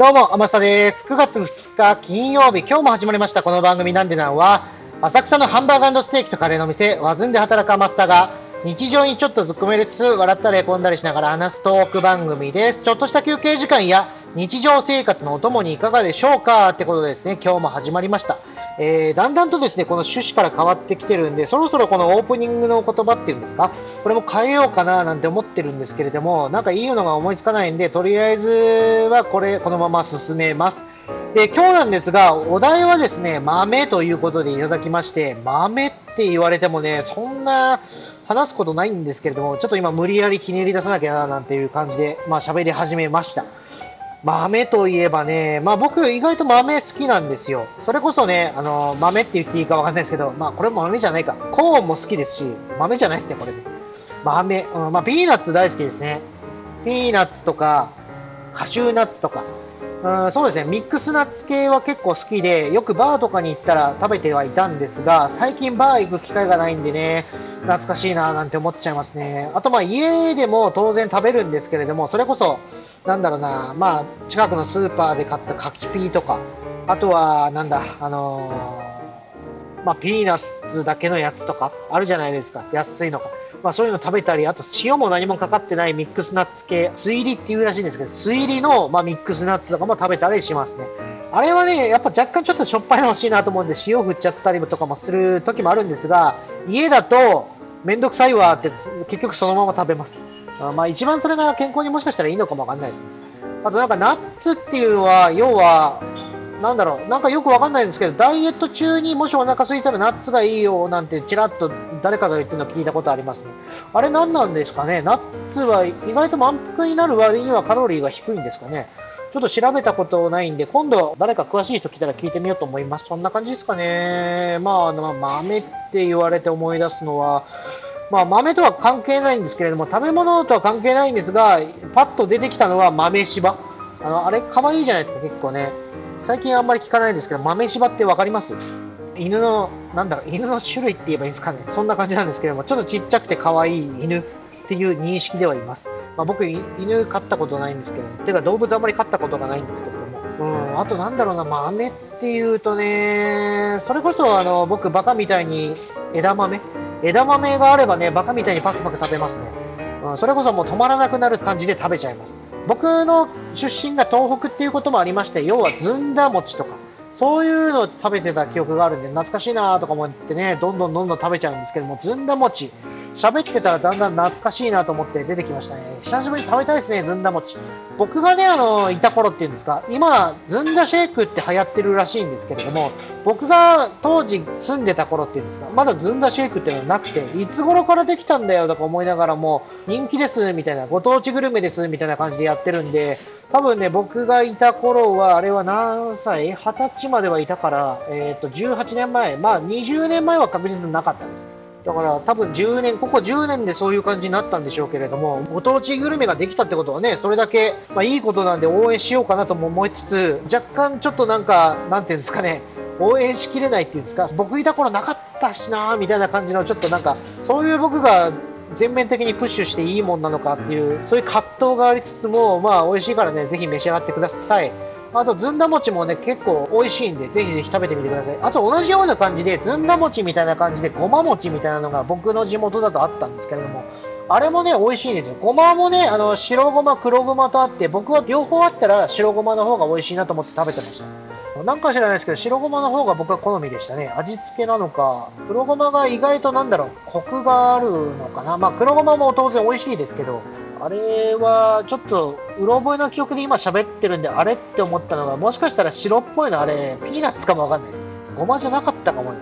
どうも、天下です。9月2日金曜日、今日も始まりましたこの番組なんでなんは、浅草のハンバーガーステーキとカレーの店、ワズンで働く天下が、日常にちょっとずっこめりつつ、笑ったりへこんだりしながら話すトーク番組です。ちょっとした休憩時間や日常生活のお供にいかがでしょうか？ってことですね、今日も始まりました。えー、だんだんとですね、この趣旨から変わってきてるんで、そろそろこのオープニングの言葉っていうんですか、これも変えようかななんて思ってるんですけれども、なんかいいのが思いつかないんで、とりあえずはこれ、このまま進めます。で、今日なんですが、お題はですね、豆ということでいただきまして、豆って言われてもね、そんな話すことないんですけれども、ちょっと今無理やりひねり出さなきゃななんていう感じで、まあ喋り始めました。豆といえばね、まあ僕意外と豆好きなんですよ。それこそね、あの、豆って言っていいかわかんないですけど、まあこれも豆じゃないか。コーンも好きですし、豆じゃないですね、これ。豆、うん、まあピーナッツ大好きですね。ピーナッツとか、カシューナッツとか。うん、そうですね、ミックスナッツ系は結構好きで、よくバーとかに行ったら食べてはいたんですが、最近バー行く機会がないんでね、懐かしいななんて思っちゃいますね。あとまあ家でも当然食べるんですけれども、それこそ、なんだろうな、まあ、近くのスーパーで買った柿ピーとか、あとは、なんだ、あのー、まあ、ピーナッツだけのやつとか、あるじゃないですか。安いのか。まあ、そういうの食べたり、あと塩も何もかかってないミックスナッツ系、水入りっていうらしいんですけど、水入りの、まあ、ミックスナッツとかも食べたりしますね。あれはね、やっぱ若干ちょっとしょっぱいの欲しいなと思うんで、塩振っちゃったりとかもする時もあるんですが、家だと、めんどくさいわって結局そのまま食べます。あまあ一番それが健康にもしかしたらいいのかもわかんないです。あとなんかナッツっていうのは、要は、なんだろう、なんかよくわかんないんですけど、ダイエット中にもしお腹空いたらナッツがいいよなんてちらっと誰かが言ってるの聞いたことありますね。あれ何なんですかね？ナッツは意外と満腹になる割にはカロリーが低いんですかね？ちょっと調べたことないんで、今度誰か詳しい人来たら聞いてみようと思います。そんな感じですかね。まあの、豆って言われて思い出すのは、まあ、豆とは関係ないんですけれども、食べ物とは関係ないんですが、パッと出てきたのは豆柴。あの、あれ、可愛いじゃないですか、結構ね。最近あんまり聞かないんですけど、豆柴ってわかります？犬の、なんだろう、犬の種類って言えばいいんですかね。そんな感じなんですけども、ちょっとちっちゃくて可愛い犬っていう認識ではいます。まあ、僕、犬飼ったことないんですけど、てか動物あんまり飼ったことがないんですけれども。うん、あとなんだろうな、豆っていうとね、それこそあの、僕バカみたいに枝豆？枝豆があればね、バカみたいにパクパク食べますね。うん、それこそもう止まらなくなる感じで食べちゃいます。僕の出身が東北っていうこともありまして、要はずんだ餅とか、そういうのを食べてた記憶があるんで、懐かしいなとか思ってね、どんどんどんどん食べちゃうんですけども、ずんだ餅、喋ってたらだんだん懐かしいなと思って出てきましたね。久しぶりに食べたいですね、ずんだ餅。僕がね、あの、いた頃っていうんですか、今、ずんだシェイクって流行ってるらしいんですけれども、僕が当時住んでた頃っていうんですか、まだずんだシェイクっていうのはなくて、いつ頃からできたんだよとか思いながらも、人気ですみたいな、ご当地グルメですみたいな感じでやってるんで、多分ね、僕がいた頃は、あれは何歳 ?20 歳まではいたから、えっ、ー、と、18年前、まあ20年前は確実になかったです。だから多分10年、ここ10年でそういう感じになったんでしょうけれども、ご当地グルメができたってことはね、それだけ、まあ、いいことなんで応援しようかなとも思いつつ、若干ちょっとなんか、なんていうんですかね、応援しきれないっていうんですか、僕いた頃なかったしなみたいな感じの、ちょっとなんか、そういう僕が全面的にプッシュしていいもんなのかっていう、そういう葛藤がありつつも、まあ美味しいからね、ぜひ召し上がってください。あと、ずんだ餅もね、結構美味しいんで、ぜひぜひ食べてみてください。あと、同じような感じで、ずんだ餅みたいな感じで、ごま餅みたいなのが僕の地元だとあったんですけれども、あれもね、美味しいんですよ。ごまもね、あの、白ごま、黒ごまとあって、僕は両方あったら白ごまの方が美味しいなと思って食べてました。なんか知らないですけど、白ごまの方が僕は好みでしたね。味付けなのか、黒ごまが意外となんだろう、コクがあるのかな。まあ、黒ごまも当然美味しいですけど、あれはちょっとうろ覚えの記憶で今喋ってるんであれって思ったのがもしかしたら白っぽいのあれピーナッツかもわかんないです。ごまじゃなかったかもね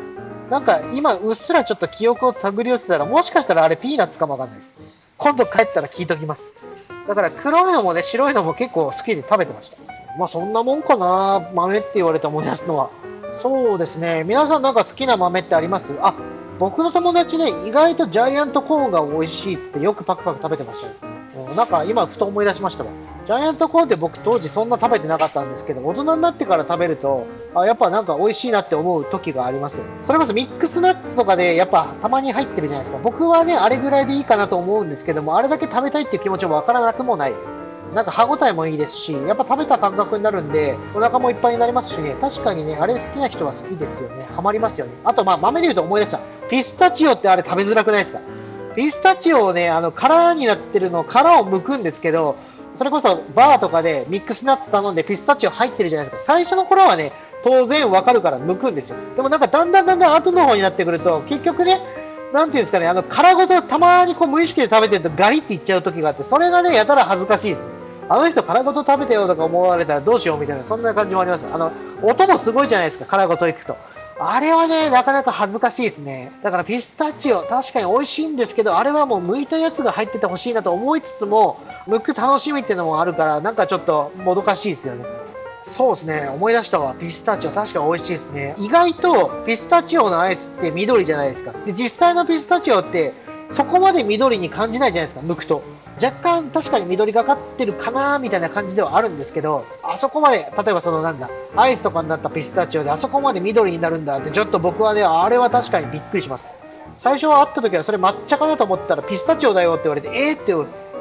なんか今うっすらちょっと記憶を手繰り寄せたらもしかしたらあれピーナッツかもわかんないです。今度帰ったら聞いときますだから黒いのもね白いのも結構好きで食べてましたまあそんなもんかな。豆って言われて思い出すのは。そうですね。皆さんなんか好きな豆ってあります？あ僕の友達ね意外とジャイアントコーンが美味しいっつってよくパクパク食べてましたなんか今ふと思い出しましたわ。ジャイアントコーンって僕当時そんな食べてなかったんですけど、大人になってから食べると、あ、やっぱなんか美味しいなって思う時があります。それこそミックスナッツとかでやっぱたまに入ってるじゃないですか。僕はね、あれぐらいでいいかなと思うんですけども、あれだけ食べたいっていう気持ちもわからなくもないです。なんか歯応えもいいですし、やっぱ食べた感覚になるんで、お腹もいっぱいになりますしね、確かにね、あれ好きな人は好きですよね。ハマりますよね。あと、まあ、豆で言うと思い出した。ピスタチオってあれ食べづらくないですか？ピスタチオをね、あの、殻になってるの、殻を剥くんですけど、それこそバーとかでミックスナッツ頼んでピスタチオ入ってるじゃないですか。最初の頃はね、当然わかるから剥くんですよ。でもなんかだんだんだんだん後の方になってくると、結局ね、なんていうんですかね、あの、殻ごとたまにこう無意識で食べてるとガリっていっちゃう時があって、それがね、やたら恥ずかしいです。あの人殻ごと食べてよとか思われたらどうしようみたいな、そんな感じもあります。あの、音もすごいじゃないですか、殻ごといくと。あれはね、なかなか恥ずかしいですね。だからピスタチオ、確かに美味しいんですけど、あれはもう剥いたやつが入っててほしいなと思いつつも、剥く楽しみっていうのもあるから、なんかちょっともどかしいですよね。そうですね、思い出したわ。ピスタチオ、確かに美味しいですね。意外とピスタチオのアイスって緑じゃないですか。で、実際のピスタチオって、そこまで緑に感じないじゃないですか、剥くと。若干確かに緑がかってるかなみたいな感じではあるんですけど、あそこまで、例えばそのなんだ、アイスとかになったピスタチオであそこまで緑になるんだって、ちょっと僕はね、あれは確かにびっくりします。最初は会った時はそれ抹茶かなと思ったらピスタチオだよって言われて、えーって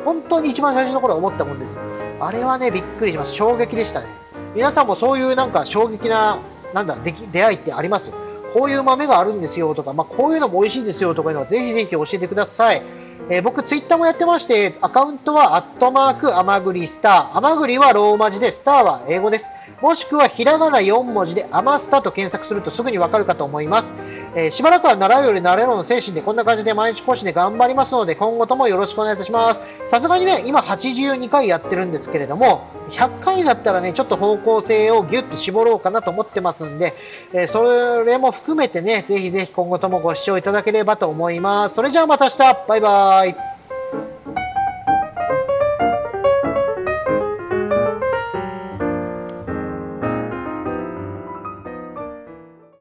本当に一番最初の頃は思ったもんですよ。あれはね、びっくりします。衝撃でしたね。皆さんもそういうなんか衝撃な、なんだ、出出会いってあります？こういう豆があるんですよとか、まあ、こういうのも美味しいんですよとかいうのはぜひぜひ教えてください。えー、僕、ツイッターもやってまして、アカウントは、アットマーク、アマグリスター。アマグリはローマ字で、スターは英語です。もしくは、ひらがな4文字で、アマスターと検索するとすぐにわかるかと思います。えー、しばらくは習うより慣れろの精神でこんな感じで毎日更新で頑張りますので今後ともよろしくお願いいたします。さすがにね、今82回やってるんですけれども、100回だったらね、ちょっと方向性をぎゅっと絞ろうかなと思ってますんで、えー、それも含めてね、ぜひぜひ今後ともご視聴いただければと思います。それじゃあまた明日バイバイ